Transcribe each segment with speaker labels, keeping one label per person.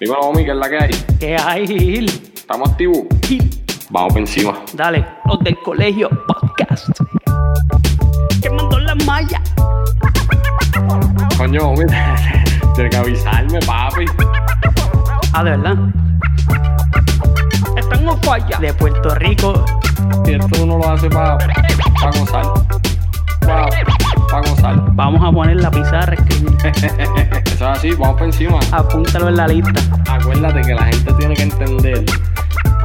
Speaker 1: Dímelo, homie, ¿qué es la que hay?
Speaker 2: ¿Qué hay, Gil?
Speaker 1: ¿Estamos activos?
Speaker 2: Gil,
Speaker 1: Vamos por encima.
Speaker 2: Dale, los del colegio podcast. ¿Qué mandó la malla?
Speaker 1: Coño, homie, tienes que avisarme, papi.
Speaker 2: Ah, de verdad. Están en falla. De Puerto Rico.
Speaker 1: Si esto uno lo hace para pa gozar. Para gozar.
Speaker 2: Vamos a poner la pizarra, escribir.
Speaker 1: Eso es así, vamos por encima.
Speaker 2: Apúntalo en la lista.
Speaker 1: Acuérdate que la gente tiene que entender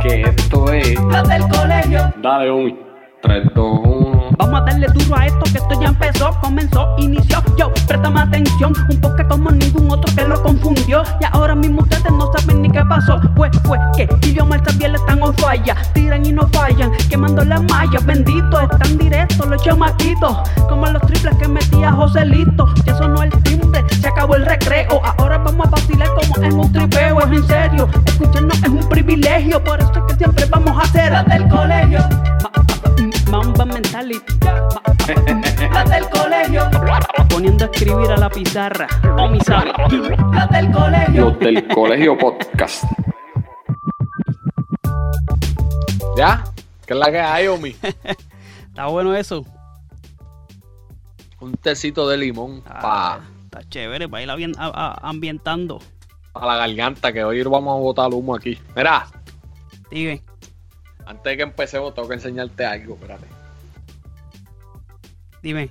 Speaker 1: que esto es.
Speaker 2: Los del colegio.
Speaker 1: Dale, homie. 3, 2, 1.
Speaker 2: Vamos a darle duro a esto que esto ya empezó, comenzó, inició. Yo, préstame atención, un poco como ningún otro que lo confundió. Y ahora mismo ustedes no saben ni qué pasó. Pues fue que Gilio Marta bien están on falla. Tiran y no fallan, quemando las mallas. Bendito, están directos los chamaquitos. Como los triples que metía Joselito. Ya sonó el timbre, se acabó el recreo. Ahora vamos a vacilar como en un tripeo. Es en serio, escucharnos es un privilegio. Por eso es que siempre vamos a hacer del colegio. Ma- Mamba mentality. Las del colegio. Poniendo a escribir a la pizarra. O mi sabe. Las del colegio.
Speaker 1: Los del colegio podcast. ¿Ya? ¿Qué es la que hay, homie?
Speaker 2: Está bueno eso.
Speaker 1: Un tecito de limón
Speaker 2: Ah,
Speaker 1: para
Speaker 2: está chévere para ir a- a- ambientando.
Speaker 1: la garganta, que hoy vamos a botar humo aquí. Mira,
Speaker 2: Dime.
Speaker 1: Antes de que empecemos, tengo que enseñarte algo, espérate.
Speaker 2: Dime.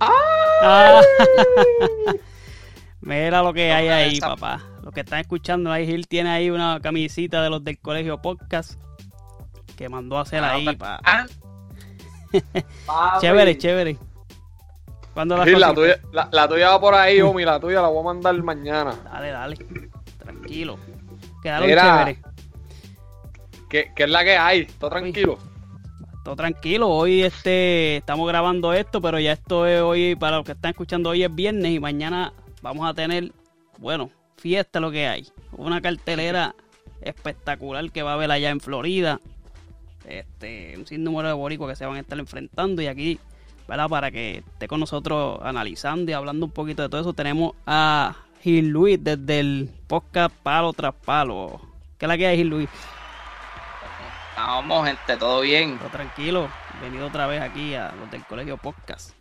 Speaker 2: Ah. Mira lo que hay ahí,
Speaker 3: esa-
Speaker 2: papá. Lo que están escuchando ahí, Gil tiene ahí una camisita de los del colegio podcast que mandó a hacer
Speaker 3: Ah,
Speaker 2: ahí.
Speaker 3: pero-
Speaker 2: Pa.
Speaker 3: Ah,
Speaker 2: Chévere, chévere.
Speaker 1: Sí, la, tuya, la, la tuya va por ahí, homie, la tuya la voy a mandar mañana.
Speaker 2: Dale, dale. Tranquilo. Quedaron
Speaker 1: Mira.
Speaker 2: chévere.
Speaker 1: ¿Qué, qué es la que hay? ¿Todo tranquilo?
Speaker 2: Todo tranquilo. Hoy este estamos grabando esto, pero ya esto es hoy, para los que están escuchando hoy es viernes y mañana vamos a tener, bueno, fiesta lo que hay. Una cartelera espectacular que va a haber allá en Florida. Este, un sinnúmero de boricuas que se van a estar enfrentando y aquí, ¿verdad? Para que esté con nosotros analizando y hablando un poquito de todo eso, tenemos a Gil Luis desde el podcast Palo tras Palo. ¿Qué es la que hay, Gil Luis?
Speaker 3: Vamos, gente, todo bien.
Speaker 2: Todo tranquilo. Venido otra vez aquí a los del colegio podcast.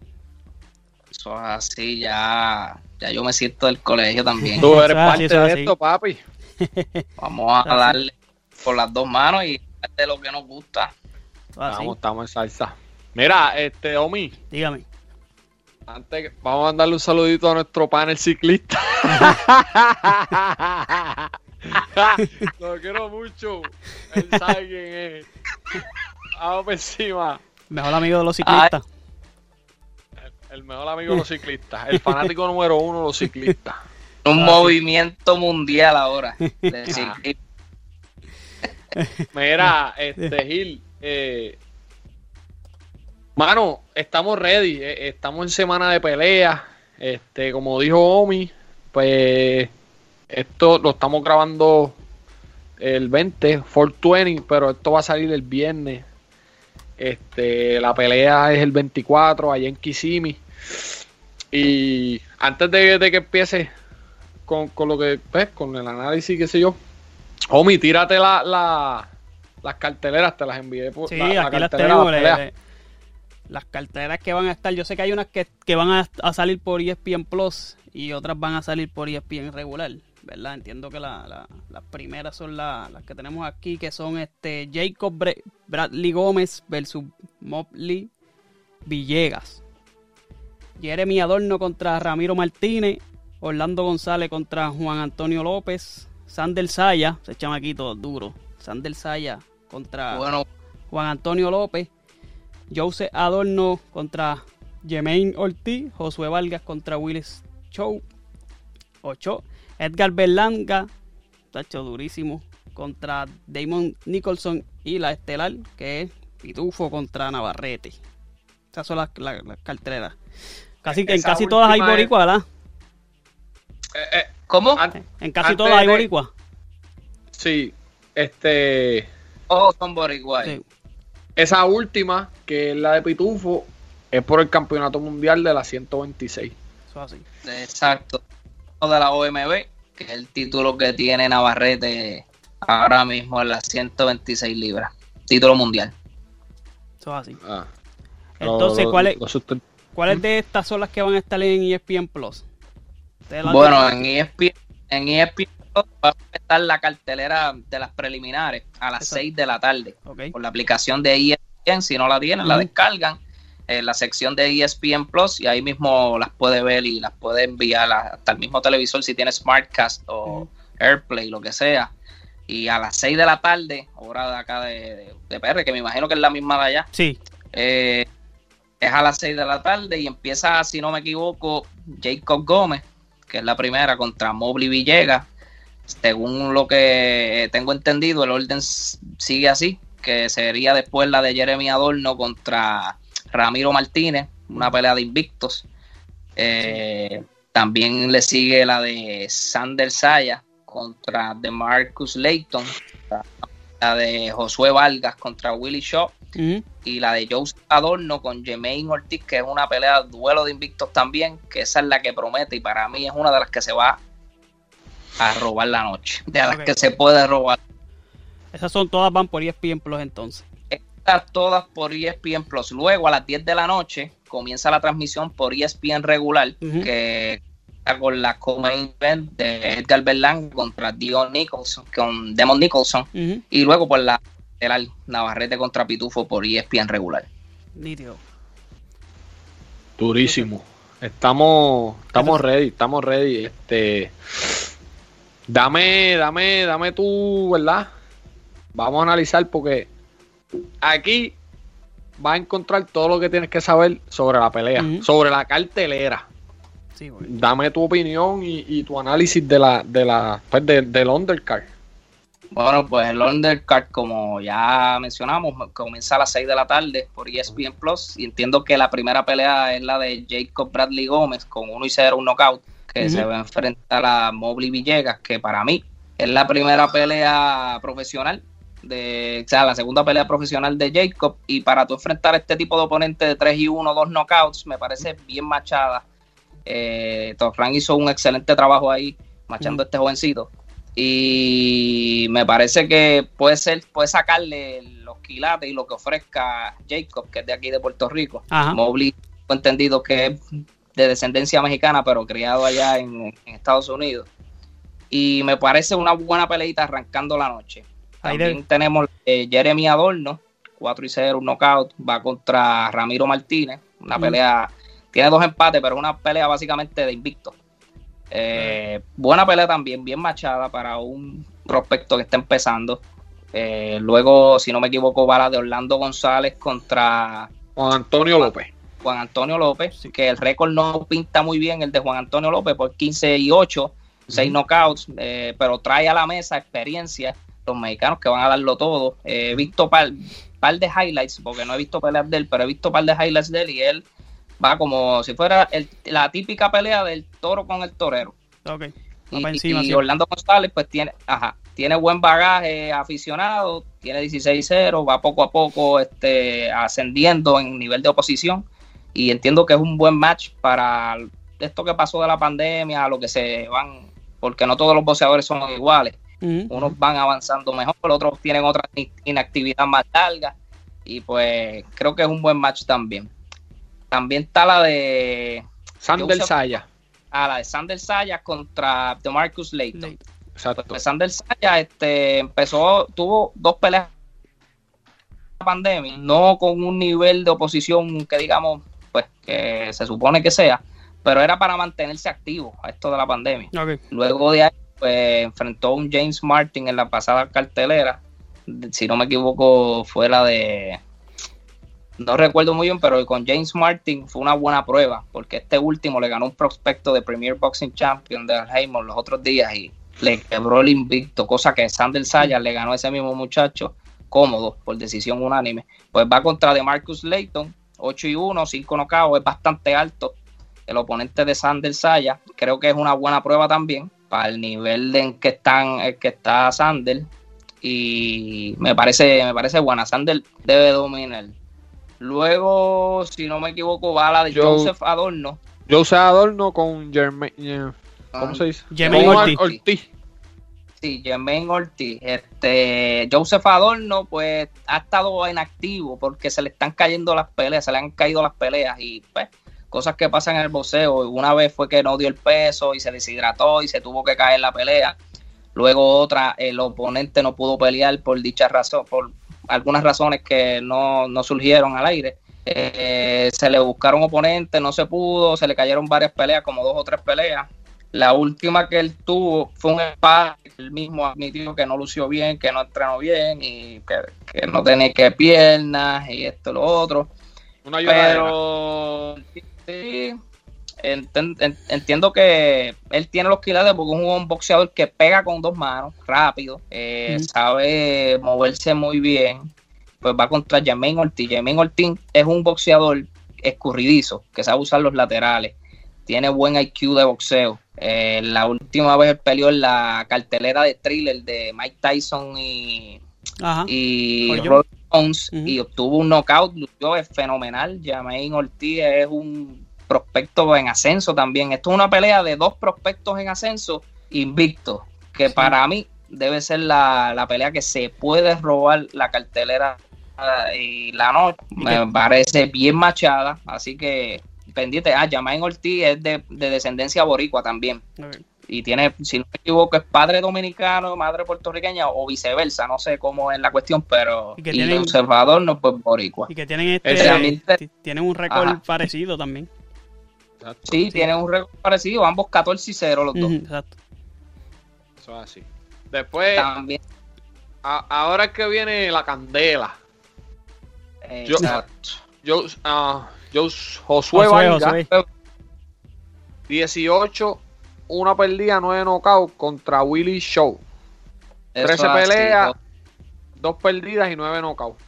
Speaker 3: Eso es así, ya, ya yo me siento del colegio también.
Speaker 1: Tú eres
Speaker 2: así,
Speaker 1: parte de
Speaker 2: así.
Speaker 1: esto, papi.
Speaker 3: Vamos a
Speaker 2: así.
Speaker 3: darle por las dos manos y de lo que nos gusta.
Speaker 1: Vamos, estamos en salsa. Mira, este, Omi,
Speaker 2: Dígame.
Speaker 1: antes vamos a mandarle un saludito a nuestro panel ciclista. Lo quiero mucho. Él sabe quién es. Vamos por encima.
Speaker 2: Mejor amigo de los ciclistas.
Speaker 1: El mejor amigo de los ciclistas. El fanático número uno de los ciclistas.
Speaker 3: Un
Speaker 2: Ah,
Speaker 3: movimiento mundial ahora. de.
Speaker 1: Mira, este Gil, eh, mano, estamos ready, eh, estamos en semana de pelea, este, como dijo Omi, pues esto lo estamos grabando el 20, 420, pero esto va a salir el viernes. Este, la pelea es el 24 allá en Kissimmee. Y antes de, de que empiece con, con lo que, pues, con el análisis, qué sé yo, Omi, tírate la, la- las carteleras, te las envié por
Speaker 2: Sí,
Speaker 1: la- la
Speaker 2: aquí las
Speaker 1: cartelera
Speaker 2: le- las carteras que van a estar. Yo sé que hay unas que, que van a, a salir por ESPN Plus y otras van a salir por ESPN regular. ¿Verdad? Entiendo que la- la- las primeras son la- las que tenemos aquí, que son este Jacob Bre- Bradley Gómez versus Mobley Villegas. Jeremy Adorno contra Ramiro Martínez. Orlando González contra Juan Antonio López. Sander Saya, ese chamaquito duro. Sander Saya contra
Speaker 3: Bueno,
Speaker 2: Juan Antonio López. Jose Adorno contra Jermaine Ortiz. Josué Vargas contra Willis Chow. Ocho. Edgar Berlanga. Tacho durísimo. Contra Damon Nicholson. Y la estelar, que es Pitufo contra Navarrete. Esas son las, las- las carteleras. Casi en casi todas hay boricua, ¿verdad?
Speaker 1: Eh, eh,
Speaker 3: ¿cómo?
Speaker 1: an-
Speaker 2: En casi
Speaker 1: Antes
Speaker 2: todas hay
Speaker 1: de-
Speaker 2: boricua.
Speaker 1: sí, este,
Speaker 3: Todos son boricua.
Speaker 2: Sí.
Speaker 1: esa última, que es la de Pitufo, es por el campeonato mundial de la 126.
Speaker 2: Eso así.
Speaker 3: Exacto. de la OMB, que es el título que tiene Navarrete ahora mismo en las 126 libras. Título mundial.
Speaker 4: Eso es así.
Speaker 1: Ah.
Speaker 4: Entonces,
Speaker 1: Lo-
Speaker 4: ¿cuál ¿cuáles de estas son las que van a estar en ESPN Plus?
Speaker 3: Bueno, en ESPN, en ESPN va a empezar la cartelera de las preliminares a las
Speaker 4: Exacto.
Speaker 3: 6 de la tarde.
Speaker 4: Ok.
Speaker 3: Por la aplicación de ESPN, si no la tienen, la descargan en la sección de ESPN Plus y ahí mismo las puede ver y las puede enviar hasta el mismo televisor si tiene Smartcast o. AirPlay, lo que sea. Y a las 6 de la tarde, hora de acá de, de- de PR, que me imagino que es la misma de allá,
Speaker 4: Sí.
Speaker 3: eh, es a las 6 de la tarde y empieza, si no me equivoco, Jacob Gómez, que es la primera contra Mobley Villegas. Según lo que tengo entendido, el orden sigue así, que sería después la de Jeremy Adorno contra Ramiro Martínez, una pelea de invictos. Eh, también le sigue la de Sander Saya contra DeMarcus Layton, la de Josué Vargas contra Willie Shaw
Speaker 4: Ujú.
Speaker 3: y la de Joseph Adorno con Jermaine Ortiz, que es una pelea duelo de invictos también, que esa es la que promete y para mí es una de las que se va a robar la noche, de las que se puede robar.
Speaker 4: Esas son todas van por ESPN Plus entonces.
Speaker 3: Estas todas por ESPN Plus. Luego a las 10 de la noche comienza la transmisión por ESPN regular, que está con la co-main event de Edgar Berlán contra Dion Nicholson, con Demon Nicholson, y luego por la Navarrete contra Pitufo por ESPN regular.
Speaker 4: Nítido.
Speaker 1: Durísimo. Estamos, estamos ready, estamos ready. Este, dame, dame, dame tú, ¿verdad? Vamos a analizar porque aquí vas a encontrar todo lo que tienes que saber sobre la pelea, sobre la cartelera.
Speaker 4: Sí.
Speaker 1: Dame tu opinión y, y tu análisis de la, de la, pues, de- del undercard.
Speaker 3: Bueno, pues el undercard, como ya mencionamos, comienza a las 6 de la tarde por ESPN Plus. Y entiendo que la primera pelea es la de Jacob Bradley Gómez con 1 y 0, un knockout, que se va a enfrentar a Mobley Villegas, que para mí es la primera pelea profesional, de, o sea, la segunda pelea profesional de Jacob. Y para tú enfrentar a este tipo de oponente de 3 y 1, dos knockouts, me parece bien machada. Eh, Torran hizo un excelente trabajo ahí, machando a este jovencito y me parece que puede ser puede sacarle los quilates y lo que ofrezca Jacob que es de aquí de Puerto Rico
Speaker 4: Ajá.
Speaker 3: Mobley entendido que es de descendencia mexicana pero criado allá en, en Estados Unidos y me parece una buena peleita arrancando la noche también
Speaker 4: de-
Speaker 3: tenemos eh, Jeremy Adorno 4 y 0 un knockout va contra Ramiro Martínez una
Speaker 4: Mm.
Speaker 3: pelea tiene dos empates pero una pelea básicamente de invicto eh, buena pelea también, bien machada para un prospecto que está empezando. Eh, luego, si no me equivoco, va la de Orlando González contra
Speaker 1: Juan Antonio López.
Speaker 3: Juan Antonio López,
Speaker 4: Sí.
Speaker 3: que el récord no pinta muy bien el de Juan Antonio López por 15 y 8, 6 knockouts, eh, pero trae a la mesa experiencia los mexicanos que van a darlo todo. Eh, he visto par, par de highlights, porque no he visto peleas de él, pero he visto par de highlights de él y él va como si fuera el- la típica pelea del toro con el torero.
Speaker 4: Ok. Va
Speaker 3: Y,
Speaker 4: para encima,
Speaker 3: y
Speaker 4: sí.
Speaker 3: Orlando González, pues tiene, ajá, tiene buen bagaje aficionado, tiene 16-0, va poco a poco este, ascendiendo en nivel de oposición. Y entiendo que es un buen match para esto que pasó de la pandemia, lo que se van, porque no todos los boxeadores son iguales. Unos van avanzando mejor, otros tienen otra in- inactividad más larga. Y pues creo que es un buen match también. También está la de
Speaker 1: Sander Saya.
Speaker 3: a la de Sander Sayas contra DeMarcus Layton.
Speaker 4: Ley.
Speaker 1: Exacto.
Speaker 3: Pues Sander Sayas este, empezó, tuvo dos peleas en la pandemia, no con un nivel de oposición que digamos, pues que se supone que sea, pero era para mantenerse activo a esto de la pandemia. Luego de ahí, pues enfrentó a un James Martin en la pasada cartelera, si no me equivoco, fue la de no recuerdo muy bien, pero con James Martin fue una buena prueba, porque este último le ganó un prospecto de Premier Boxing Champion de Raymond los otros días y le quebró el invicto, cosa que Sander Sayas le ganó a ese mismo muchacho cómodo por decisión unánime. Pues va contra de Marcus Layton, 8 y 1, 5 knockouts, es bastante alto el oponente de Sander Sayas. Creo que es una buena prueba también para el nivel de en que están el que está Sander y me parece me parece buena. Sander debe dominar. Luego, si no me equivoco, va la de
Speaker 1: Yo-
Speaker 3: Joseph Adorno.
Speaker 1: José Adorno con Jermaine, ¿Cómo se dice?
Speaker 4: Jermaine. Ortiz.
Speaker 3: Sí, Jermaine Ortiz. Este, Joseph Adorno, pues, ha estado inactivo porque se le están cayendo las peleas, se le han caído las peleas y, pues, cosas que pasan en el boxeo. Una vez fue que no dio el peso y se deshidrató y se tuvo que caer la pelea. Luego otra, el oponente no pudo pelear por dicha razón, por algunas razones que no, no surgieron al aire. Eh, se le buscaron oponentes, no se pudo, se le cayeron varias peleas, como dos o tres peleas. La última que él tuvo fue un empate, él mismo admitió que no lució bien, que no entrenó bien y que, que no tenía que piernas y esto y lo otro.
Speaker 1: Una.
Speaker 3: Pero sí, entiendo que él tiene los quilates porque es un boxeador que pega con dos manos, rápido, eh, sabe moverse muy bien. Pues va contra Jermaine Ortiz. Jermaine Ortiz es un boxeador escurridizo, que sabe usar los laterales. Tiene buen IQ de boxeo. Eh, la última vez peleó en la cartelera de thriller de Mike Tyson y,
Speaker 4: Ajá.
Speaker 3: y
Speaker 4: Roy
Speaker 3: Y obtuvo un knockout, lució, es fenomenal. Jermaine Ortiz es un prospecto en ascenso también. Esto es una pelea de dos prospectos en ascenso invictos, que
Speaker 4: Sí.
Speaker 3: para mí debe ser la, la pelea que se puede robar la cartelera ah, y la noche.
Speaker 4: ¿Y
Speaker 3: Me parece bien machada, así que pendiente. Ah, Jermaine Ortiz es de, de descendencia boricua también. Y tiene, si no me equivoco, es padre dominicano, madre puertorriqueña o viceversa, no sé cómo es la cuestión, pero
Speaker 4: Y
Speaker 3: y
Speaker 4: que tienen-
Speaker 3: conservador no pues boricua.
Speaker 4: Y que tienen este. Tienen un récord
Speaker 3: Ajá.
Speaker 4: parecido también.
Speaker 1: Exacto.
Speaker 3: Sí, tienen un récord parecido, ambos 14 y 0 los dos.
Speaker 4: Exacto.
Speaker 1: Eso es así. Después,
Speaker 3: También.
Speaker 1: a- ahora es que viene la candela.
Speaker 3: eh,
Speaker 1: Yo-
Speaker 3: exacto.
Speaker 1: Yo, ah, yo- Josué,
Speaker 4: Josué,
Speaker 1: Vargas,
Speaker 4: Josué.
Speaker 1: 18, una perdida, 9 knockouts contra Willy Show.
Speaker 3: Eso
Speaker 1: 13
Speaker 3: así,
Speaker 1: peleas, dos perdidas y 9 knockouts.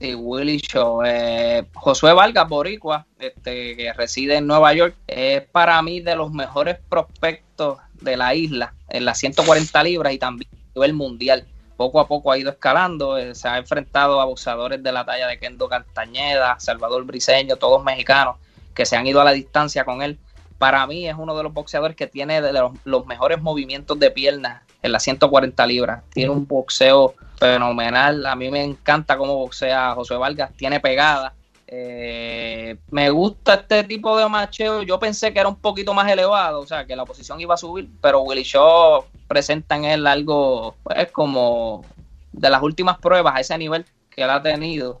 Speaker 3: Sí, Willy Show. Eh, Josué Vargas, Boricua, este, que reside en Nueva York, es para mí de los mejores prospectos de la isla en las 140 libras y también a nivel mundial. Poco a poco ha ido escalando, eh, se ha enfrentado a boxeadores de la talla de Kendo Castañeda, Salvador Briseño, todos mexicanos que se han ido a la distancia con él. Para mí es uno de los boxeadores que tiene de los, mejores movimientos de piernas en las 140 libras. Tiene un boxeo fenomenal. A mí me encanta cómo boxea José Vargas. Tiene pegada. Eh, me gusta este tipo de macheo. Yo pensé que era un poquito más elevado, o sea, que la oposición iba a subir, pero Willy Shaw presenta en él algo, pues, como de las últimas pruebas a ese nivel que él ha tenido.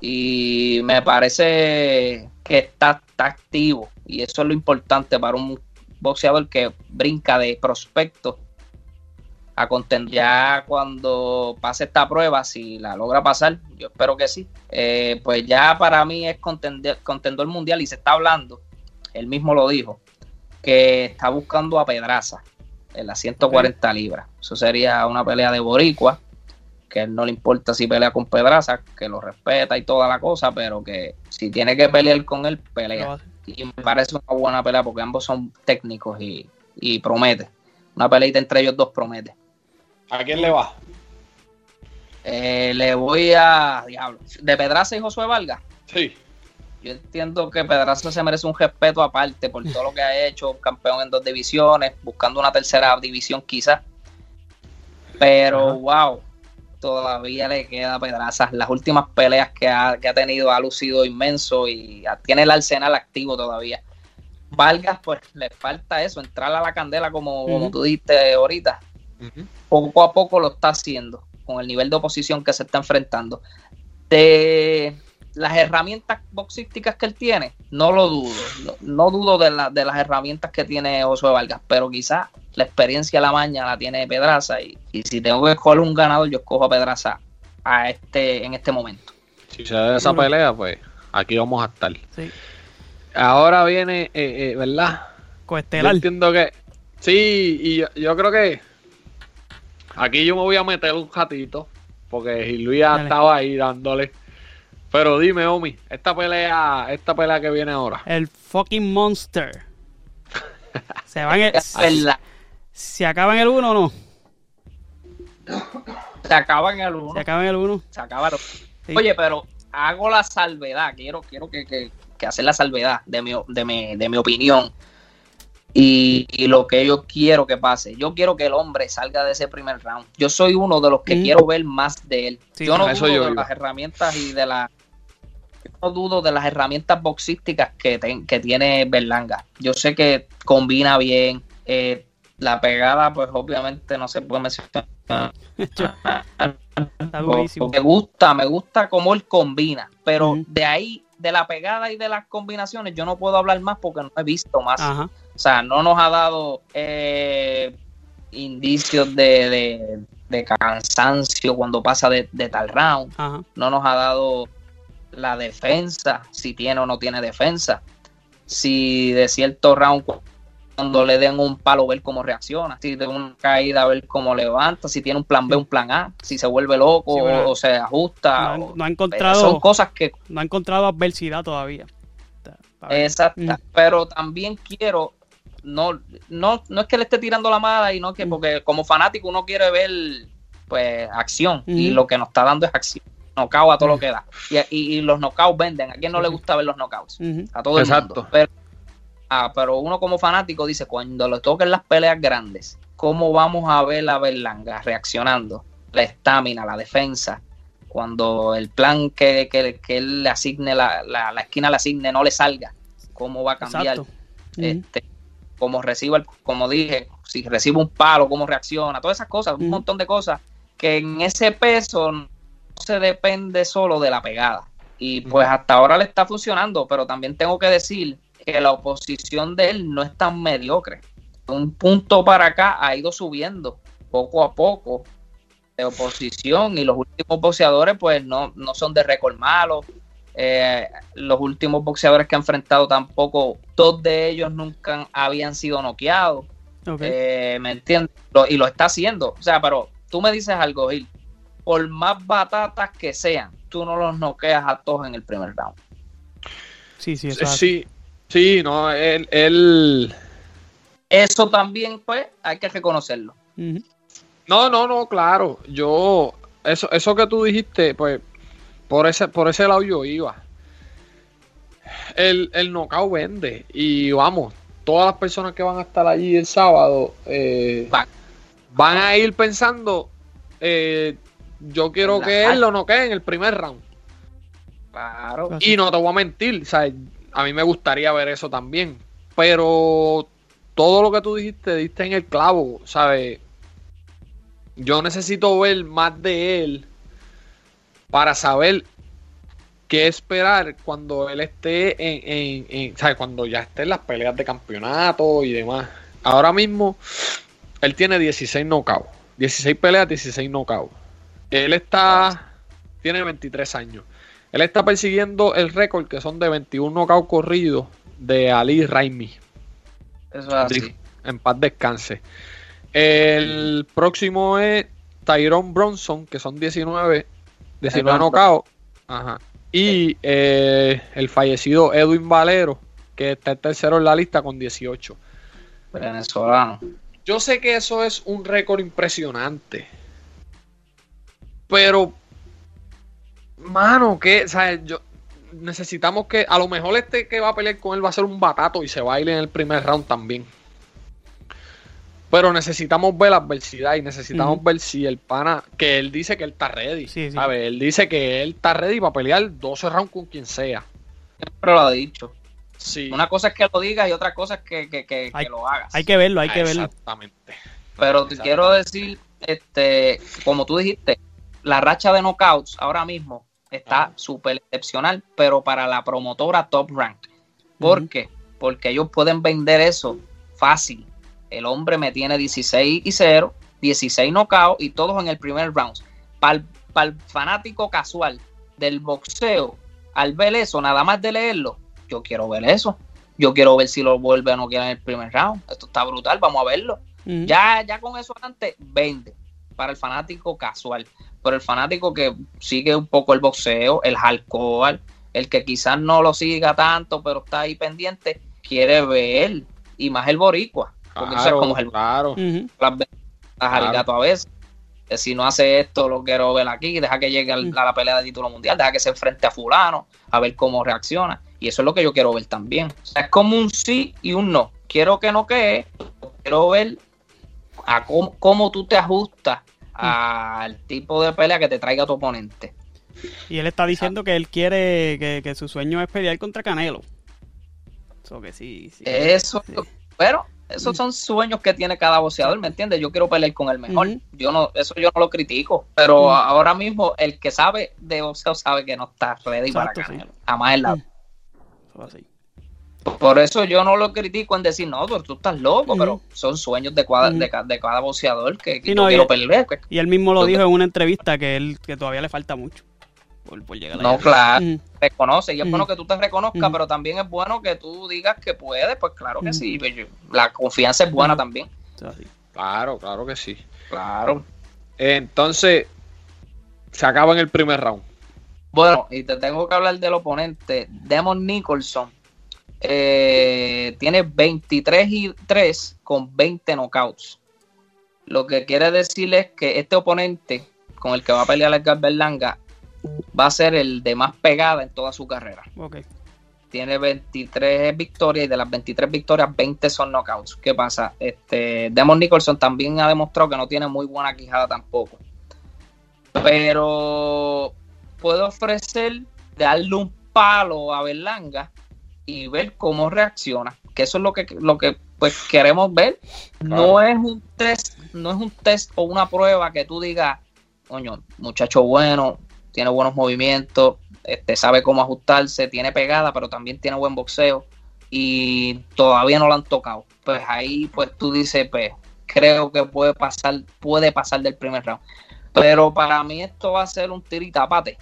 Speaker 3: Y me parece que está, activo. Y eso es lo importante para un boxeador que brinca de prospecto a contender. Ya cuando pase esta prueba, si la logra pasar, yo espero que sí, eh, pues ya para mí es contender, contendor mundial y se está hablando, él mismo lo dijo, que está buscando a Pedraza en las 140 libras. Eso sería una pelea de boricua, que él no le importa si pelea con Pedraza, que lo respeta y toda la cosa, pero que si tiene que pelear con él, pelea y me parece una buena pelea porque ambos son técnicos y, y promete. Una peleita entre ellos dos promete.
Speaker 1: ¿A quién le va?
Speaker 3: Eh, le voy a. Diablo. De Pedraza y Josué Vargas.
Speaker 1: Sí.
Speaker 3: Yo entiendo que Pedraza se merece un respeto aparte por todo lo que ha hecho, campeón en dos divisiones, buscando una tercera división quizás. Pero, wow, todavía le queda a Pedraza. Las últimas peleas que ha, que ha tenido ha lucido inmenso y tiene el arsenal activo todavía. Vargas, pues le falta eso, entrar a la candela como, como tú dijiste ahorita. Poco a poco lo está haciendo con el nivel de oposición que se está enfrentando. De las herramientas boxísticas que él tiene, no lo dudo. No, no dudo de, la- de las herramientas que tiene Josué Vargas, pero quizás la experiencia, la maña la tiene Pedraza. Y, y si tengo que escoger un ganador, yo escojo a Pedraza a este, en este momento.
Speaker 1: Si se da esa pelea, pues aquí vamos a estar.
Speaker 4: Sí.
Speaker 1: Ahora viene, eh, eh, ¿verdad? Yo
Speaker 4: Coestelar.
Speaker 1: entiendo que. Sí, y yo, yo creo que. Aquí yo me voy a meter un ratito. Porque Gil Luis estaba ahí dándole. Pero dime, Omi, esta pelea, esta pelea que viene ahora.
Speaker 4: El fucking monster. Se van el-
Speaker 3: Es verdad,
Speaker 4: ¿Se acaba en el 1 o no?
Speaker 3: se acaba en el uno.
Speaker 4: Se acaba en el 1.
Speaker 3: se acabaron.
Speaker 4: Sí.
Speaker 3: Oye, pero hago la salvedad, quiero, quiero que, que- que hacer la salvedad de mi, de, mi, de mi opinión. y, y lo que yo quiero que pase. Yo quiero que el hombre salga de ese primer round. Yo soy uno de los que
Speaker 4: Mm.
Speaker 3: quiero ver más de él.
Speaker 4: Sí,
Speaker 3: yo no dudo de las herramientas y de la no dudo de las herramientas boxísticas que, ten- que tiene Berlanga. Yo sé que combina bien. eh, la pegada, pues obviamente no se puede mencionar. Me gusta, me gusta cómo él combina, pero de ahí, de la pegada y de las combinaciones, yo no puedo hablar más porque no he visto más.
Speaker 4: Ajá.
Speaker 3: O sea, no nos ha dado eh, indicios de, de- de cansancio cuando pasa de, de tal round.
Speaker 4: Ajá.
Speaker 3: No nos ha dado la defensa, si tiene o no tiene defensa. Si de cierto round cu- cuando le den un palo ver cómo reacciona, si de una caída ver cómo levanta, si tiene un plan B, un plan A, si se vuelve loco
Speaker 4: Sí, bueno,
Speaker 3: o, se ajusta.
Speaker 4: No, han-
Speaker 3: o-
Speaker 4: no ha
Speaker 3: son
Speaker 4: encontrado,
Speaker 3: cosas que
Speaker 4: no ha encontrado adversidad todavía.
Speaker 3: Exacto,
Speaker 4: Mm.
Speaker 3: pero también quiero, no, no, no es que le esté tirando la mala y no que, porque como fanático uno quiere ver pues acción y lo que nos está dando es acción, knockout a todo lo que da. Y, y- y los knockouts venden, a quien no le gusta ver los knockouts, a todo el mundo. Pero, ah, pero uno como fanático dice, cuando le toquen las peleas grandes, ¿cómo vamos a ver a Berlanga reaccionando? La estamina, la defensa, cuando el plan que, que, que él le asigne, la, la, la esquina le asigne, no le salga, ¿cómo va a cambiar? Este, como reciba, el- como dije, si recibe un palo, cómo reacciona, todas esas cosas, un montón de cosas que en ese peso se depende solo de la pegada. Y pues hasta ahora le está funcionando, pero también tengo que decir que la oposición de él no es tan mediocre. De un punto para acá ha ido subiendo poco a poco de oposición y los últimos boxeadores pues no, no son de récord malo. Eh, los últimos boxeadores que ha enfrentado tampoco, dos de ellos nunca habían sido noqueados. Eh, ¿Me entiendes? Lo- y lo está haciendo. O sea, pero tú me dices algo, Gil. Por más batatas que sean, tú no los noqueas a todos en el primer round.
Speaker 4: sí, sí, eso
Speaker 1: Eh. Sí, sí, no, él, él-
Speaker 3: Eso también, pues, hay que reconocerlo.
Speaker 1: No, no, no, claro. Yo, eso, eso que tú dijiste, pues, por ese, por ese lado yo iba. El, el knockout vende. Y vamos, todas las personas que van a estar allí el sábado eh,
Speaker 3: Va-
Speaker 1: van a ir pensando, eh, yo quiero que él lo noquee en el primer round.
Speaker 3: Claro.
Speaker 1: Y no te voy a mentir, o sea, a mí me gustaría ver eso también. Pero todo lo que tú dijiste, diste en el clavo, ¿sabes? Yo necesito ver más de él para saber qué esperar cuando él esté en, en, en- ¿sabes? Cuando ya esté en las peleas de campeonato y demás. Ahora mismo, él tiene 16 knockouts. 16 peleas, 16 knockouts. Él está, tiene 23 años. Él está persiguiendo el récord que son de 21 knockouts corridos de Ali Raimi.
Speaker 3: Eso es así.
Speaker 1: En paz descanse. El próximo es Tyrone Bronson, que son 19, 19
Speaker 3: Tyrone
Speaker 1: knockouts. Ajá. Y eh, el fallecido Edwin Valero, que está el tercero en la lista con 18.
Speaker 3: Venezolano.
Speaker 1: Yo sé que eso es un récord impresionante. Pero, mano, que, ¿sabes? Yo, necesitamos que, a lo mejor este que va a pelear con él va a ser un batato y se baile en el primer round también. Pero necesitamos ver la adversidad y necesitamos ver si el pana, que él dice que él está ready.
Speaker 4: Sí, sí.
Speaker 1: ¿sabes? Él dice que él está ready para pelear 12 rounds con quien sea.
Speaker 3: Siempre lo ha dicho.
Speaker 1: Sí.
Speaker 3: Una cosa es que lo digas y otra cosa es que, que, que-
Speaker 4: Hay-
Speaker 3: que lo hagas.
Speaker 4: Hay que verlo, hay que verlo.
Speaker 1: Exactamente.
Speaker 3: Pero te
Speaker 1: Exactamente.
Speaker 3: quiero decir, este, como tú dijiste, la racha de knockouts ahora mismo está
Speaker 1: Ajá.
Speaker 3: súper excepcional, pero para la promotora Top Rank. ¿Por qué? Porque ellos pueden vender eso fácil. El hombre me tiene 16 y 0, 16 knockouts y todos en el primer round. Para el fanático casual del boxeo, al ver eso, nada más de leerlo, yo quiero ver eso. Yo quiero ver si lo vuelve a noquear en el primer round. Esto está brutal, vamos a verlo. Ya, ya con eso antes, vende para el fanático casual. Pero el fanático que sigue un poco el boxeo, el hardcore, el que quizás no lo siga tanto, pero está ahí pendiente, quiere ver. Y más el boricua. Porque eso es
Speaker 1: Claro,
Speaker 3: como el
Speaker 1: claro.
Speaker 3: Las al
Speaker 1: Claro.
Speaker 3: gato a veces. Que si no hace esto, lo quiero ver aquí, deja que llegue al- a la pelea de título mundial, deja que se enfrente a fulano, a ver cómo reacciona. Y eso es lo que yo quiero ver también. O sea, es como un sí y un no. quiero que no quede, quiero ver a cómo, cómo tú te ajustas al tipo de pelea que te traiga tu oponente.
Speaker 4: Y él está diciendo que él quiere, que, que su sueño es pelear contra Canelo. Eso que sí, sí.
Speaker 3: Eso,
Speaker 4: sí.
Speaker 3: pero esos son sueños que tiene cada boxeador, ¿me entiendes? Yo quiero pelear con el mejor. Yo no, eso yo no lo critico, pero ahora mismo el que sabe de boxeo sabe que no está ready
Speaker 4: Exacto,
Speaker 3: para. Canelo. Jamás en la.
Speaker 4: Eso así.
Speaker 3: Por eso yo no lo critico en decir, no, tú, tú estás loco, pero son sueños de, cada,
Speaker 4: Ujú.
Speaker 3: de, ca- de cada boxeador que, que
Speaker 4: Sí, no,
Speaker 3: quiero pelear. que-
Speaker 4: Y él mismo lo dijo en una entrevista que él que todavía le falta mucho por, por llegar
Speaker 3: No,
Speaker 4: allá.
Speaker 3: claro,
Speaker 4: Ujú.
Speaker 3: reconoce. Y es bueno que tú te reconozcas, pero también es bueno que tú digas que puedes, pues claro que sí. pues, yo- La confianza es buena también.
Speaker 1: Claro, claro que sí.
Speaker 3: Claro.
Speaker 1: Entonces, se acaba en el primer round.
Speaker 3: Bueno, y te tengo que hablar del oponente. Demon Nicholson eh, tiene 23 y 3 con 20 knockouts. Lo que quiere decir es que este oponente con el que va a pelear Edgar Berlanga va a ser el de más pegada en toda su carrera. Tiene 23 victorias y de las 23 victorias, 20 son knockouts. ¿Qué pasa? Este, Demon Nicholson también ha demostrado que no tiene muy buena quijada tampoco. Pero puede ofrecer darle un palo a Berlanga y ver cómo reacciona. Que eso es lo que, lo que pues queremos ver. No es un test, no es un test o una prueba que tú digas, coño, muchacho bueno, tiene buenos movimientos, este, sabe cómo ajustarse, tiene pegada, pero también tiene buen boxeo y todavía no lo han tocado. Pues ahí pues tú dices, pues creo que puede pasar, puede pasar del primer round. Pero para mí esto va a ser un tiritapate.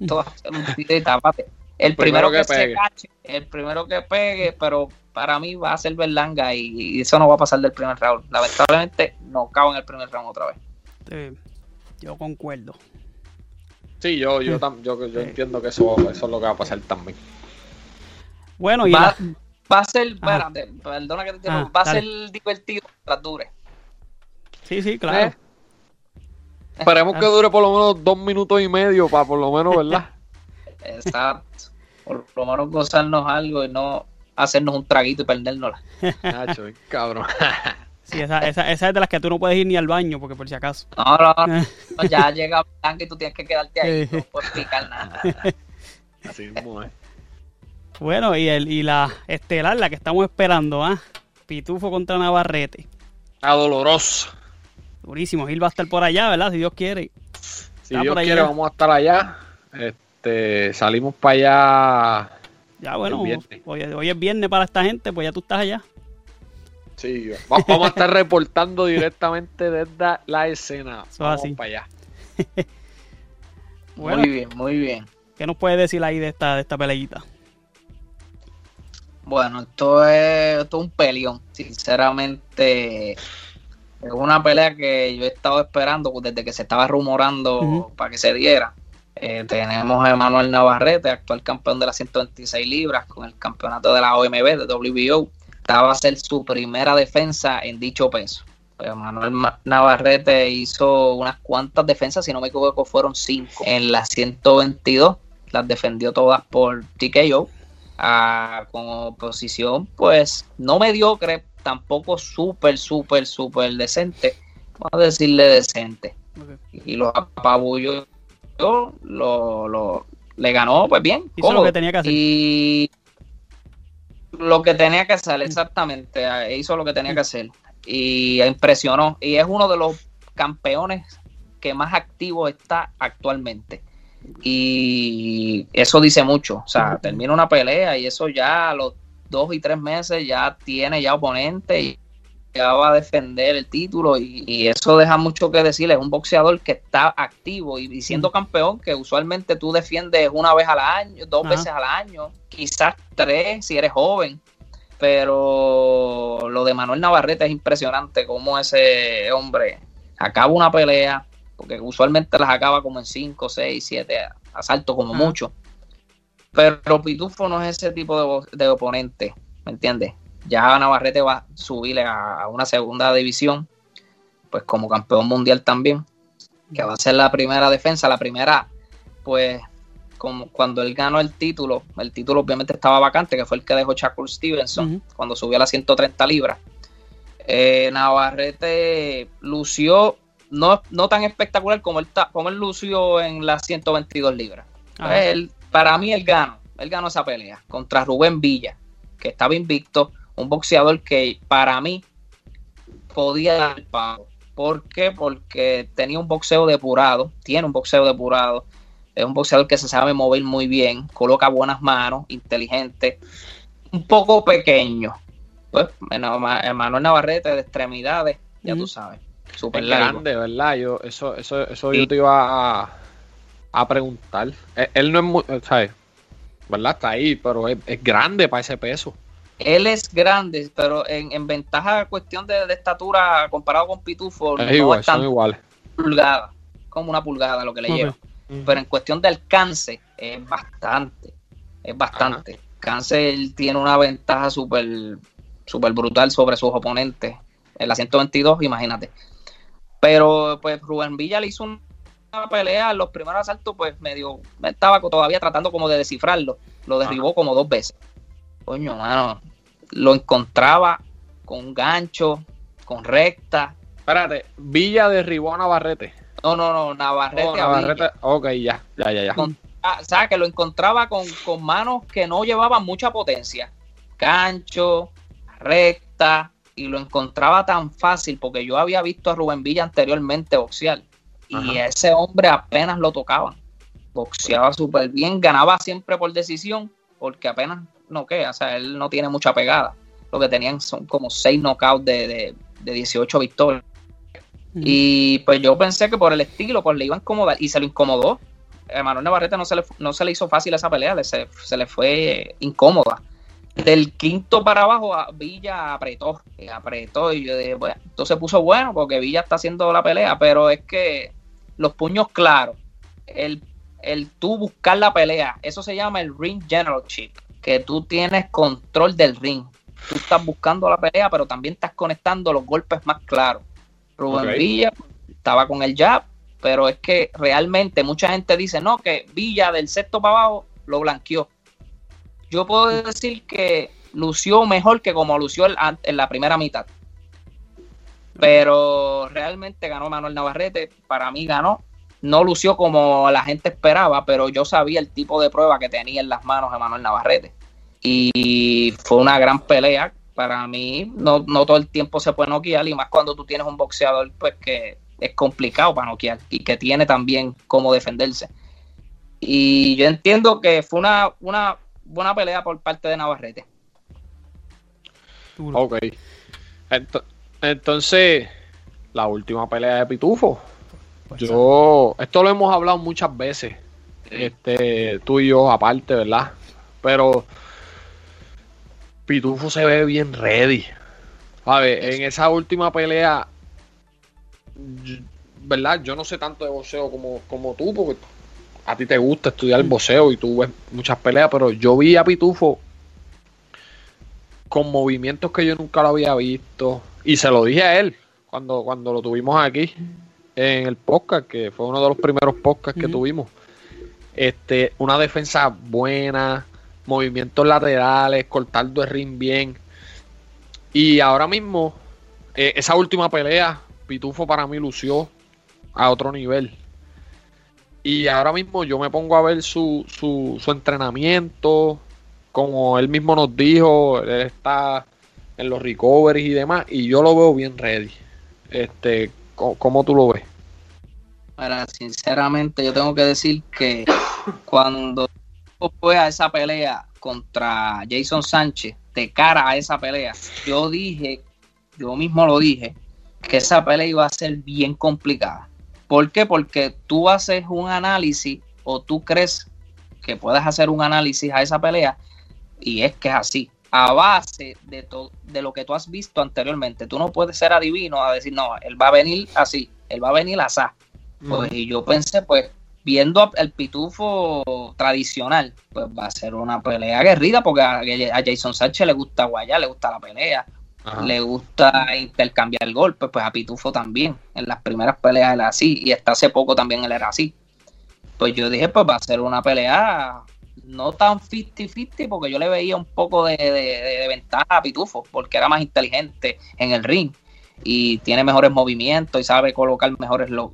Speaker 3: Esto va a ser un tiritapate. El primero,
Speaker 1: Primero
Speaker 3: que,
Speaker 1: que
Speaker 3: se
Speaker 1: pegue.
Speaker 3: cache, el primero que pegue, pero para mí va a ser Berlanga y, y eso no va a pasar del primer round. Lamentablemente no cago en el primer round otra vez.
Speaker 4: Este, yo concuerdo.
Speaker 1: Sí, yo, yo, tam- yo, yo entiendo que eso, eso es lo que va a pasar también.
Speaker 4: Bueno, y
Speaker 3: Va,
Speaker 4: la-
Speaker 3: va a ser, espérate, perdona que te
Speaker 4: Ah,
Speaker 3: va a ser divertido mientras dure.
Speaker 4: sí, sí, claro.
Speaker 1: Eh, Esperemos
Speaker 4: Ah.
Speaker 1: que dure por lo menos dos minutos y medio para por lo menos, ¿verdad?
Speaker 3: Exacto. Por lo menos gozarnos algo y no hacernos un traguito y perdérnosla.
Speaker 1: Nacho, cabrón.
Speaker 4: Sí, esa, esa, esa es de las que tú no puedes ir ni al baño, porque por si acaso.
Speaker 3: No, no, no, ya llega Blanca y tú tienes que quedarte ahí,
Speaker 4: Sí.
Speaker 3: no puedes picar nada.
Speaker 1: Así mismo es.
Speaker 4: Bueno, y, el, y la estelar, la que estamos esperando, ¿ah? Pitufo contra Navarrete.
Speaker 1: A doloroso.
Speaker 4: Durísimo. Gil va a estar por allá, ¿verdad? Si Dios quiere.
Speaker 1: Si
Speaker 4: Está
Speaker 1: Dios quiere, vamos a estar allá. Este, salimos para allá.
Speaker 4: Ya, bueno, hoy, hoy es viernes para esta gente, pues ya tú estás allá.
Speaker 1: Sí, va- vamos a estar reportando directamente desde la escena.
Speaker 4: Eso
Speaker 1: Vamos
Speaker 4: así.
Speaker 1: para allá.
Speaker 4: Bueno,
Speaker 3: Muy bien, muy bien.
Speaker 4: ¿qué nos puedes decir ahí de esta, de esta peleita?
Speaker 3: Bueno, esto es, esto es un peleón. Sinceramente, es una pelea que yo he estado esperando desde que se estaba rumorando para que se diera. Eh, tenemos a Emanuel Navarrete, actual campeón de las 126 libras, con el campeonato de la OMB, de WBO. Esta va a ser su primera defensa en dicho peso. Emanuel Ma- Navarrete hizo unas cuantas defensas, si no me equivoco, fueron cinco. En las 122 las defendió todas por TKO ah, con oposición, pues no mediocre, tampoco súper, súper, súper decente. Vamos a decirle decente. Y los apabulló, lo, lo- le ganó, pues bien.
Speaker 4: Hizo lo que tenía que hacer.
Speaker 3: Y lo que tenía que hacer, exactamente. eh, Hizo lo que tenía que hacer. Y impresionó. Y es uno de los campeones que más activo está actualmente. Y eso dice mucho. O sea, termina una pelea y eso ya a los dos y tres meses ya tiene ya oponente y va a defender el título. Y, y eso deja mucho que decir. Es un boxeador que está activo y, y siendo campeón, que usualmente tú defiendes una vez al año, dos
Speaker 4: Ajá.
Speaker 3: veces al año, quizás tres si eres joven. Pero lo de Manuel Navarrete es impresionante cómo ese hombre acaba una pelea, porque usualmente las acaba como en 5, 6, 7 asaltos como
Speaker 4: Ajá.
Speaker 3: mucho. Pero Pitufo no es ese tipo de, de oponente, ¿me entiendes? Ya Navarrete va a subir a, una segunda división, pues como campeón mundial también, que va a ser la primera defensa, la primera, pues, como cuando él ganó el título, el título obviamente estaba vacante, que fue el que dejó Shakur Stevenson cuando subió a las 130 libras. Eh, Navarrete lució no, no tan espectacular como él, como él lució en las 122 libras.
Speaker 4: Ajá.
Speaker 3: Él- para mí él ganó, él ganó esa pelea contra Rubén Villa, que estaba invicto, un boxeador que para mí podía dar el pago. ¿Por qué? Porque tenía un boxeo depurado, tiene un boxeo depurado, es un boxeador que se sabe mover muy bien, coloca buenas manos, inteligente, un poco pequeño. Pues Manuel Navarrete de extremidades, ya tú sabes, largo.
Speaker 1: grande, ¿verdad? Yo, eso, eso, eso
Speaker 3: Sí.
Speaker 1: yo te iba a, a preguntar. Él, él no es muy, ¿sabes? ¿Verdad? Está ahí, pero es, es grande para ese peso.
Speaker 3: Él es grande, pero en, en ventaja cuestión de, de estatura comparado con Pitufo,
Speaker 1: Es
Speaker 3: no
Speaker 1: igual,
Speaker 3: es tan
Speaker 1: son iguales.
Speaker 3: pulgada, como una pulgada lo que le lleva. Pero en cuestión de alcance, es bastante. Es bastante. Alcance, él tiene una ventaja súper súper brutal sobre sus oponentes. En la 122, imagínate. Pero pues Rubén Villa le hizo una pelea en los primeros asaltos, pues medio. Estaba todavía tratando como de descifrarlo. Lo derribó como dos veces. Coño, mano. Lo encontraba con gancho, con recta.
Speaker 1: Espérate, Villa derribó a Navarrete.
Speaker 3: No, no, no, Navarrete.
Speaker 1: Oh,
Speaker 3: a Villa.
Speaker 1: Navarrete. Ok, ya, ya, ya, ya.
Speaker 3: Con- Ah, o sea, que lo encontraba con, con manos que no llevaban mucha potencia. Gancho, recta, y lo encontraba tan fácil porque yo había visto a Rubén Villa anteriormente boxear y
Speaker 1: Ajá.
Speaker 3: ese hombre apenas lo tocaban. Boxeaba súper bien, ganaba siempre por decisión porque apenas no queda, o sea, él no tiene mucha pegada. Lo que tenían son como seis knockouts de, de, de 18 victorias. Y pues yo pensé que por el estilo, pues le iba a incomodar y se lo incomodó. Emanuel Navarrete no se le, no se le hizo fácil esa pelea, le- se, se le fue eh, incómoda. Del quinto para abajo, a Villa apretó, y apretó. Y yo dije, bueno, esto se puso bueno porque Villa está haciendo la pelea, pero es que los puños claros, el, el tú buscar la pelea, eso se llama el ring generalship, que tú tienes control del ring. Tú estás buscando la pelea, pero también estás conectando los golpes más claros. Rubén. Villa estaba con el jab, pero es que realmente mucha gente dice, no, que Villa del sexto para abajo lo blanqueó. Yo puedo decir que lució mejor que como lució el- en la primera mitad. Pero realmente ganó Manuel Navarrete, para mí ganó. No lució como la gente esperaba, pero yo sabía el tipo de prueba que tenía en las manos de Manuel Navarrete. Y fue una gran pelea. Para mí, no, no todo el tiempo se puede noquear, y más cuando tú tienes un boxeador pues que es complicado para noquear y que tiene también cómo defenderse. Y yo entiendo que fue una, una buena pelea por parte de Navarrete.
Speaker 1: Ok. Ento- entonces, la última pelea de Pitufo.
Speaker 4: Pues,
Speaker 1: Yo, esto lo hemos hablado muchas veces, este, tú y yo aparte, ¿verdad? Pero Pitufo se ve bien ready. A ver, en esa última pelea, ¿verdad? Yo no sé tanto de boxeo como, como tú, porque a ti te gusta estudiar el boxeo y tú ves muchas peleas, pero yo vi a Pitufo con movimientos que yo nunca lo había visto. Y se lo dije a él cuando, cuando lo tuvimos aquí en el podcast, que fue uno de los primeros podcasts que tuvimos. Este, una defensa buena, movimientos laterales, cortando el ring bien. Y ahora mismo, eh, esa última pelea, Pitufo para mí lució a otro nivel. Y ahora mismo yo me pongo a ver su, su, su entrenamiento, como él mismo nos dijo, él está en los recoveries y demás, y yo lo veo bien ready. Este, ¿cómo, tú lo ves?
Speaker 3: Ahora, sinceramente, yo tengo que decir que cuando fue a esa pelea contra Jason Sánchez, de cara a esa pelea, yo dije, yo mismo lo dije, que esa pelea iba a ser bien complicada. ¿Por qué? Porque tú haces un análisis o tú crees que puedes hacer un análisis a esa pelea y es que es así. A base de, de lo que tú has visto anteriormente, tú no puedes ser adivino a decir, no, él va a venir así, él va a venir así. Pues, y yo pensé, pues, viendo el pitufo tradicional, pues va a ser una pelea aguerrida, porque a, a Jason Sánchez le gusta guayar, le gusta la pelea,
Speaker 1: Ajá.
Speaker 3: le gusta intercambiar golpes, pues a Pitufo también. En las primeras peleas él era así, y hasta hace poco también él era así. pues yo dije, pues va a ser una pelea no tan 50-50 porque yo le veía un poco de, de, ventaja a Pitufo porque era más inteligente en el ring y tiene mejores movimientos y sabe colocar mejores los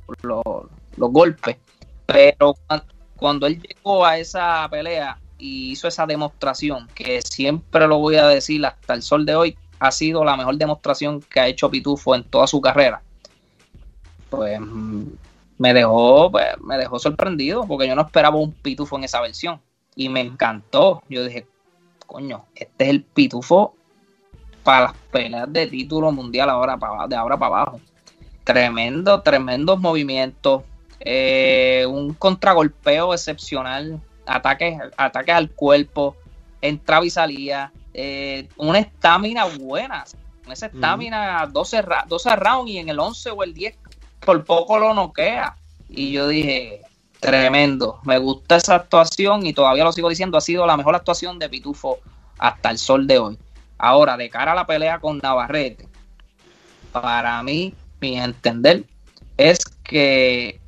Speaker 3: golpes. Pero cuando él llegó a esa pelea y hizo esa demostración, que siempre lo voy a decir hasta el sol de hoy, ha sido la mejor demostración que ha hecho Pitufo en toda su carrera. Pues me dejó, pues, me dejó sorprendido porque yo no esperaba un Pitufo en esa versión y me encantó. Yo dije, coño, este es el Pitufo para las peleas de título mundial ahora para, de ahora para abajo. Tremendo, tremendos movimientos, eh, un contragolpeo excepcional, ataques, ataques al cuerpo, entraba y salía, eh, una estamina buena, esa estamina, 12, 12 rounds y en el 11 o el 10 por poco lo noquea. Y yo dije, tremendo, me gusta esa actuación y todavía lo sigo diciendo, ha sido la mejor actuación de Pitufo hasta el sol de hoy. Ahora, de cara a la pelea con Navarrete, para mí, mi entender, es que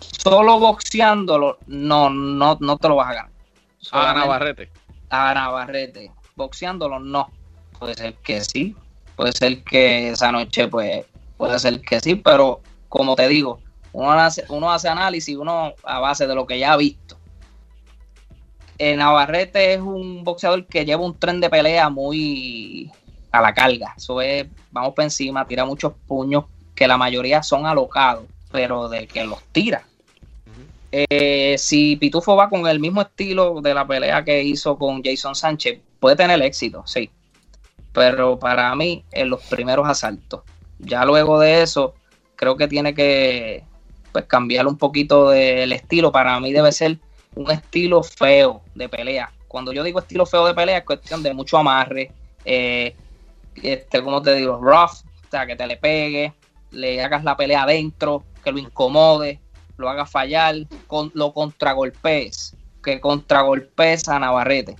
Speaker 3: solo boxeándolo, no, no, no te lo vas a ganar.
Speaker 1: a Navarrete.
Speaker 3: A Navarrete. Boxeándolo, no. Puede ser que sí. Puede ser que esa noche, pues, puede ser que sí, pero como te digo, uno hace, uno hace análisis, uno a base de lo que ya ha visto. Eh, Navarrete es un boxeador que lleva un tren de pelea muy a la carga. Eso es, vamos por encima, tira muchos puños que la mayoría son alocados, pero de que los tira. Eh, si Pitufo va con el mismo estilo de la pelea que hizo con Jason Sánchez, puede tener éxito, sí. Pero para mí, en los primeros asaltos. Ya luego de eso, creo que tiene que pues, cambiar un poquito del estilo. Para mí debe ser un estilo feo de pelea. Cuando yo digo estilo feo de pelea, es cuestión de mucho amarre, eh, este, como te digo, rough, o sea, que te le pegue, le hagas la pelea adentro, que lo incomode, lo haga fallar, con, lo contragolpes, que contragolpes a Navarrete.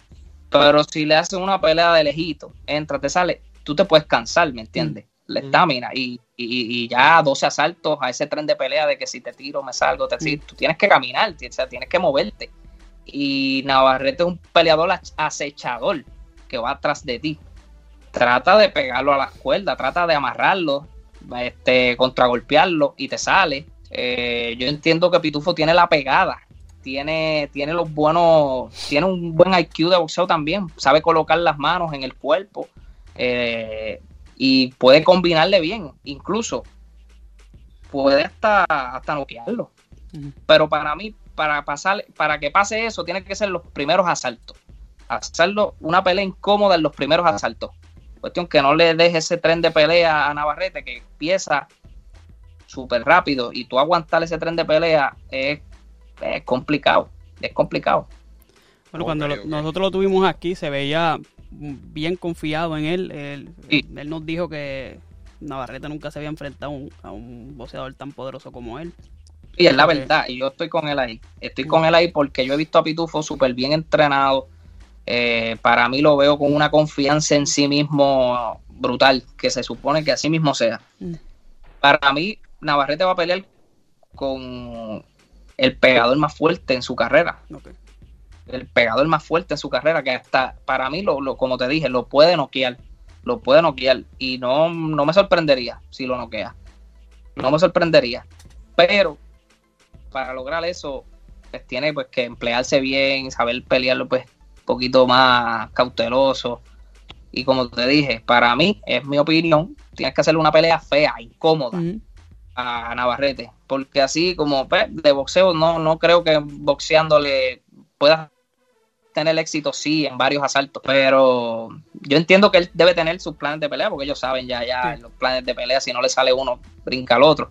Speaker 3: Pero si le haces una pelea de lejito, entra, te sale, tú te puedes cansar, ¿me entiendes? La estamina y, y, ya 12 asaltos a ese tren de pelea de que si te tiro me salgo, te tú tienes que caminar, o sea, tienes que moverte. Y Navarrete es un peleador acechador que va atrás de ti. Trata de pegarlo a la cuerda, trata de amarrarlo, este, contragolpearlo y te sale. Eh, yo entiendo que Pitufo tiene la pegada, tiene, tiene los buenos, tiene un buen IQ de boxeo también, sabe colocar las manos en el cuerpo eh, y puede combinarle bien, incluso puede hasta, hasta noquearlo. Pero para mí, para pasar, para que pase eso, tiene que ser los primeros asaltos. Hacerlo una pelea incómoda en los primeros asaltos. Cuestión que no le deje ese tren de pelea a Navarrete que empieza súper rápido y tú aguantar ese tren de pelea es, complicado, es complicado.
Speaker 4: Bueno, cuando nosotros lo tuvimos aquí se veía bien confiado en él. Él, él nos dijo que Navarrete nunca se había enfrentado a un boxeador tan poderoso como él.
Speaker 3: Y es la verdad, y yo estoy con él ahí. Estoy con él ahí porque yo he visto a Pitufo súper bien entrenado. Eh, para mí lo veo con una confianza en sí mismo brutal, que se supone que así mismo sea. Mm. Para mí, Navarrete va a pelear con el pegador más fuerte en su carrera. El pegador más fuerte en su carrera, que hasta para mí, lo, como te dije, lo puede noquear. Lo puede noquear. Y no, no me sorprendería si lo noquea. No me sorprendería. Pero para lograr eso, pues tiene pues que emplearse bien, saber pelearlo pues un poquito más cauteloso. Y como te dije, para mí, es mi opinión, tienes que hacerle una pelea fea, incómoda a Navarrete. Porque así como pues, de boxeo, no, no creo que boxeándole pueda tener éxito, sí, en varios asaltos. Pero yo entiendo que él debe tener sus planes de pelea, porque ellos saben ya, ya los planes de pelea, si no le sale uno, brinca al otro.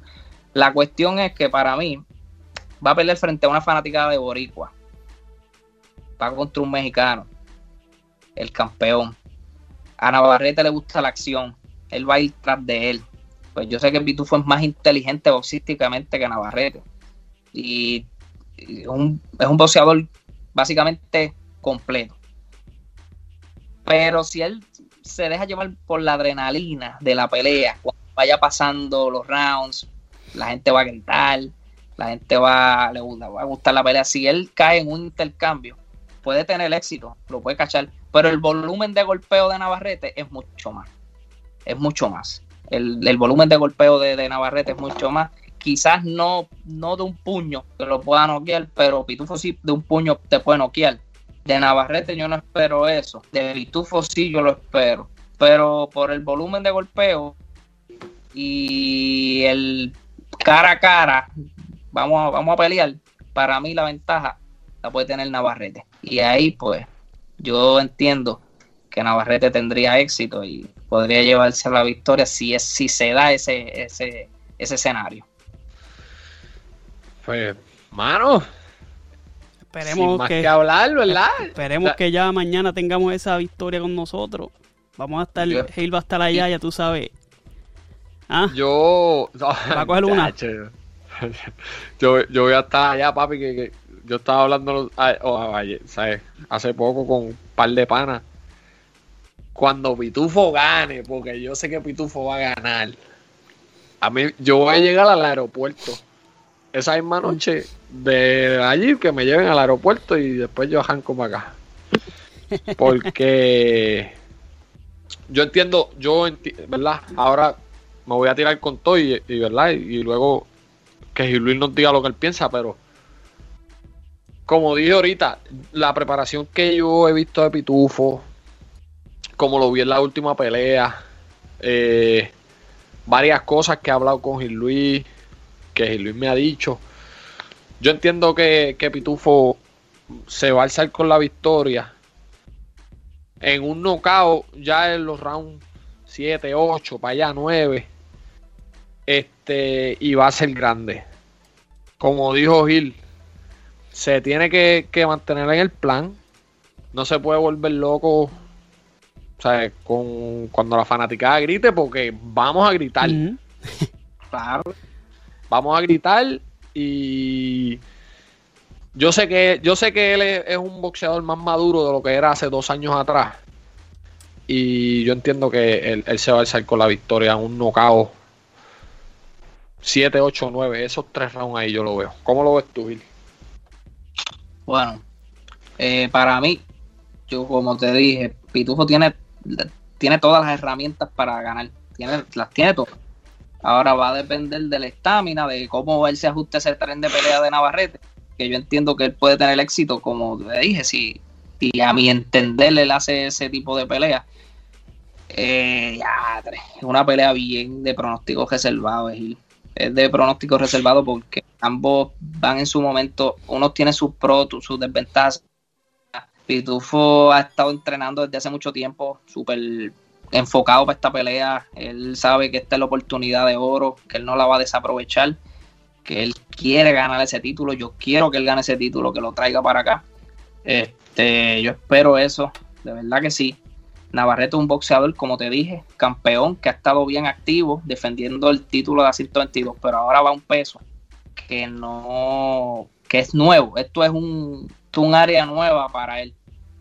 Speaker 3: La cuestión es que para mí, va a pelear frente a una fanática de Boricua. Va contra un mexicano, el campeón. A Navarrete le gusta la acción. Él va a ir tras de él. Pues yo sé que Pitufo es más inteligente boxísticamente que Navarrete. Y, es, un, es un boxeador básicamente completo. Pero si él se deja llevar por la adrenalina de la pelea, cuando vaya pasando los rounds, la gente va a gritar, La gente va, le va a gustar la pelea. Si él cae en un intercambio, puede tener éxito, lo puede cachar, pero el volumen de golpeo de Navarrete es mucho más. Es mucho más. El, volumen de golpeo de, Navarrete es mucho más. Quizás no, no de un puño que lo pueda noquear, pero Pitufo sí de un puño te puede noquear. De Navarrete yo no espero eso. De Pitufo sí yo lo espero. Pero por el volumen de golpeo y el cara a cara, vamos a, vamos a pelear. Para mí la ventaja la puede tener Navarrete. Y ahí pues yo entiendo que Navarrete tendría éxito y podría llevarse la victoria si es si se da ese ese, ese escenario.
Speaker 1: Pues, mano,
Speaker 4: esperemos
Speaker 1: que, hablar, ¿verdad?
Speaker 4: Esperemos que ya mañana tengamos esa victoria con nosotros. Vamos a estar, Hale va a estar allá, ya tú sabes.
Speaker 1: ¿Ah? Yo.
Speaker 4: ¿Va a coger una?
Speaker 1: yo, yo voy a estar allá, papi, que yo estaba hablando hace poco con un par de panas. Cuando Pitufo gane, porque yo sé que Pitufo va a ganar. A mí, yo voy a llegar al aeropuerto esa misma noche de allí, que me lleven al aeropuerto y después yo arranco para acá. Porque yo entiendo, yo ¿verdad? Ahora me voy a tirar con todo y, ¿verdad? Y, luego que Luis nos diga lo que él piensa, pero como dije ahorita, la preparación que yo he visto de Pitufo, como lo vi en la última pelea, eh, varias cosas que he hablado con Gil Luis, que Gil Luis me ha dicho. Yo entiendo que, que Pitufo se va a alzar con la victoria. En un knockout, ya en los rounds 7, 8, para allá 9. Este, y va a ser grande. Como dijo Gil, se tiene que, mantener en el plan. No se puede volver loco. O sea, con, cuando la fanaticada grite, porque vamos a gritar. claro. Vamos a gritar y yo sé que yo sé que él es, un boxeador más maduro de lo que era hace dos años atrás. Y yo entiendo que él, se va a alzar con la victoria, un knockout 7, 8, 9, esos tres rounds ahí yo lo veo. ¿Cómo lo ves tú, Gil?
Speaker 3: Bueno, eh, para mí, yo como te dije, Pitufo tiene, tiene todas las herramientas para ganar. Tiene, las tiene todas. Ahora va a depender de la estamina, de cómo él se ajuste ese tren de pelea de Navarrete. Que yo entiendo que él puede tener éxito, como te dije, si, y a mi entender él hace ese tipo de pelea. Eh, ya, una pelea bien de pronóstico reservado, Gil es de pronóstico reservado porque ambos van en su momento, uno tiene sus pros, sus desventajas. Pitufo ha estado entrenando desde hace mucho tiempo, súper enfocado para esta pelea. Él sabe que esta es la oportunidad de oro, que él no la va a desaprovechar, que él quiere ganar ese título. Yo quiero que él gane ese título, que lo traiga para acá. Este, yo espero eso, de verdad que sí. Navarrete es un boxeador, como te dije, campeón, que ha estado bien activo defendiendo el título de a 122, pero ahora va un peso que no, que es nuevo. Esto es un, un área nueva para él.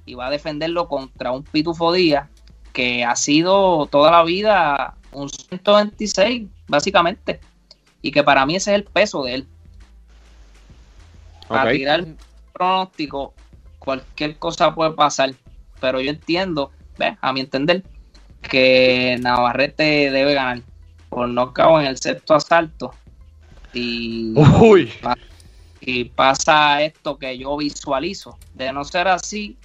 Speaker 3: Y va a defenderlo contra un Pitufo Díaz que ha sido toda la vida un 126, básicamente. Y que para mí ese es el peso de él. Para tirar pronóstico, cualquier cosa puede pasar. Pero yo entiendo a mi entender, que Navarrete debe ganar por nocaut en el sexto asalto. Y, y pasa esto que yo visualizo. De no ser así,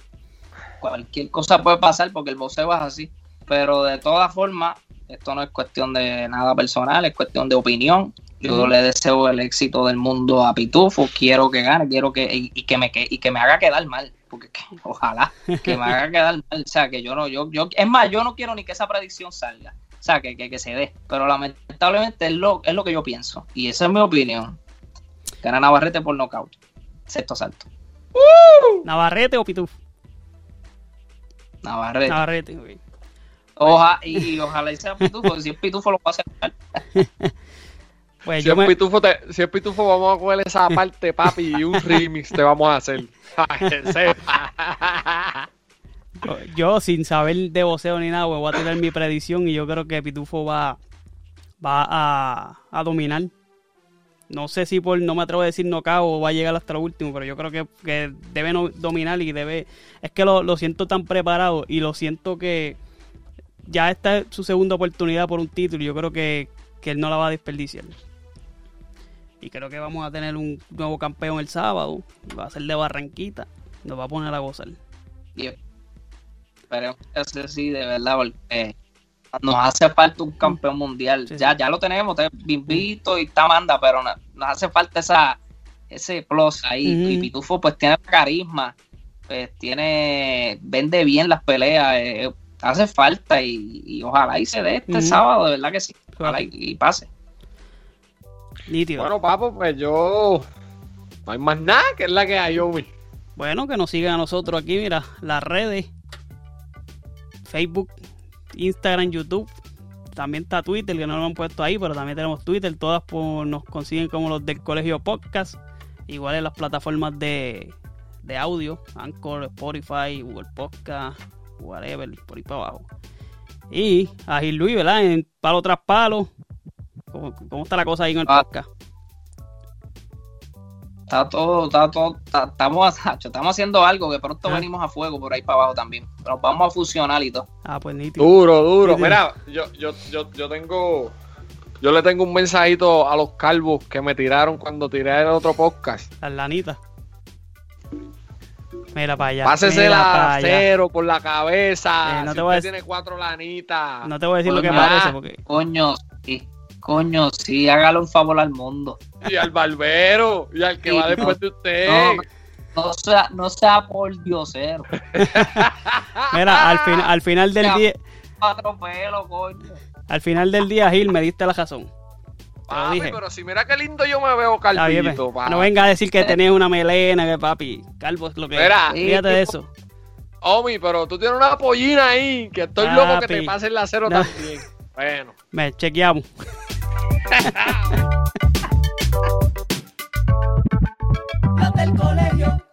Speaker 3: cualquier cosa puede pasar porque el boxeo es así. Pero de todas formas, esto no es cuestión de nada personal, es cuestión de opinión. Yo le deseo el éxito del mundo a Pitufo, quiero que gane, quiero que y, que me y que me haga quedar mal, porque ojalá que me haga quedar mal, o sea, que yo no yo yo es más, yo no quiero ni que esa predicción salga, o sea, que, que, se dé, pero lamentablemente es lo es lo que yo pienso y esa es mi opinión. Gana Navarrete por nocaut. Sexto salto.
Speaker 4: ¿Navarrete o Pitufo?
Speaker 3: Navarrete.
Speaker 4: Navarrete,
Speaker 3: Oja, y, ojalá y sea Pitufo, si es Pitufo lo va a aceptar.
Speaker 1: Pues si, es pitufo si es pitufo, vamos a coger esa parte, papi, y un remix te vamos a hacer.
Speaker 4: yo, sin saber de voceo ni nada, pues, voy a tirar mi predicción y yo creo que Pitufo va, va a, dominar.
Speaker 2: No sé si por, no me atrevo a decir no va a llegar hasta lo último, pero yo creo que, que debe dominar y debe, es que lo, lo, siento tan preparado y lo siento que ya esta es su segunda oportunidad por un título yo creo que, que él no la va a desperdiciar. Y creo que vamos a tener un nuevo campeón el sábado, va a ser de Barranquita, nos va a poner a gozar.
Speaker 3: Que sea así de verdad, porque nos hace falta un campeón mundial. ya, ya lo tenemos, Bimbito y está Manda, pero nos, hace falta esa ese plus ahí. Y Pitufo pues tiene carisma, pues tiene, vende bien las peleas, eh, hace falta y, ojalá y se dé este sábado, de verdad que sí. Ojalá y, pase.
Speaker 1: Bueno, papo, pues yo no hay más nada que es la que hay, Omi.
Speaker 2: Bueno, que nos sigan a nosotros aquí, mira, las redes. Facebook, Instagram, YouTube. También está Twitter, que no lo han puesto ahí, pero también tenemos Twitter. Todas nos consiguen como los del Colegio Podcast. Igual en las plataformas de, de audio, Anchor, Spotify, Google Podcast, whatever, por ahí para abajo. Y a Gil Luis, ¿verdad? En palo tras palo. ¿Cómo, está la cosa ahí en el ah. podcast?
Speaker 3: Está todo, está todo, estamos, estamos haciendo algo que pronto ah. venimos a fuego por ahí para abajo también. Pero vamos a fusionar y todo.
Speaker 2: Ah, pues nítido.
Speaker 1: Duro, duro. Mira, yo, yo, yo, yo tengo, yo le tengo un mensajito a los calvos que me tiraron cuando tiré el otro podcast.
Speaker 2: Las lanitas. Mira para allá.
Speaker 1: Pásese la cero por la cabeza. Eh, no te voy a decir... tiene cuatro lanitas.
Speaker 2: No te voy a decir lo que parece porque.
Speaker 3: Coño, sí. Coño, sí, hágale un favor al mundo.
Speaker 1: Y al barbero, y al que va después de usted.
Speaker 3: No, sea, no sea por diosero.
Speaker 2: Mira, al, fin, al final del día.
Speaker 3: Cuatro pelos, coño.
Speaker 2: Al final del día, Gil, me diste la razón.
Speaker 1: Papi, pero si mira qué lindo yo me veo calvito,
Speaker 2: No venga a decir que tenés una melena, que papi, calvo es lo que
Speaker 1: mira,
Speaker 2: Fíjate de eso.
Speaker 1: Omi, pero tú tienes una pollina ahí, que estoy loco que te pase el acero también. Bueno.
Speaker 2: Me chequeamos. del colegio.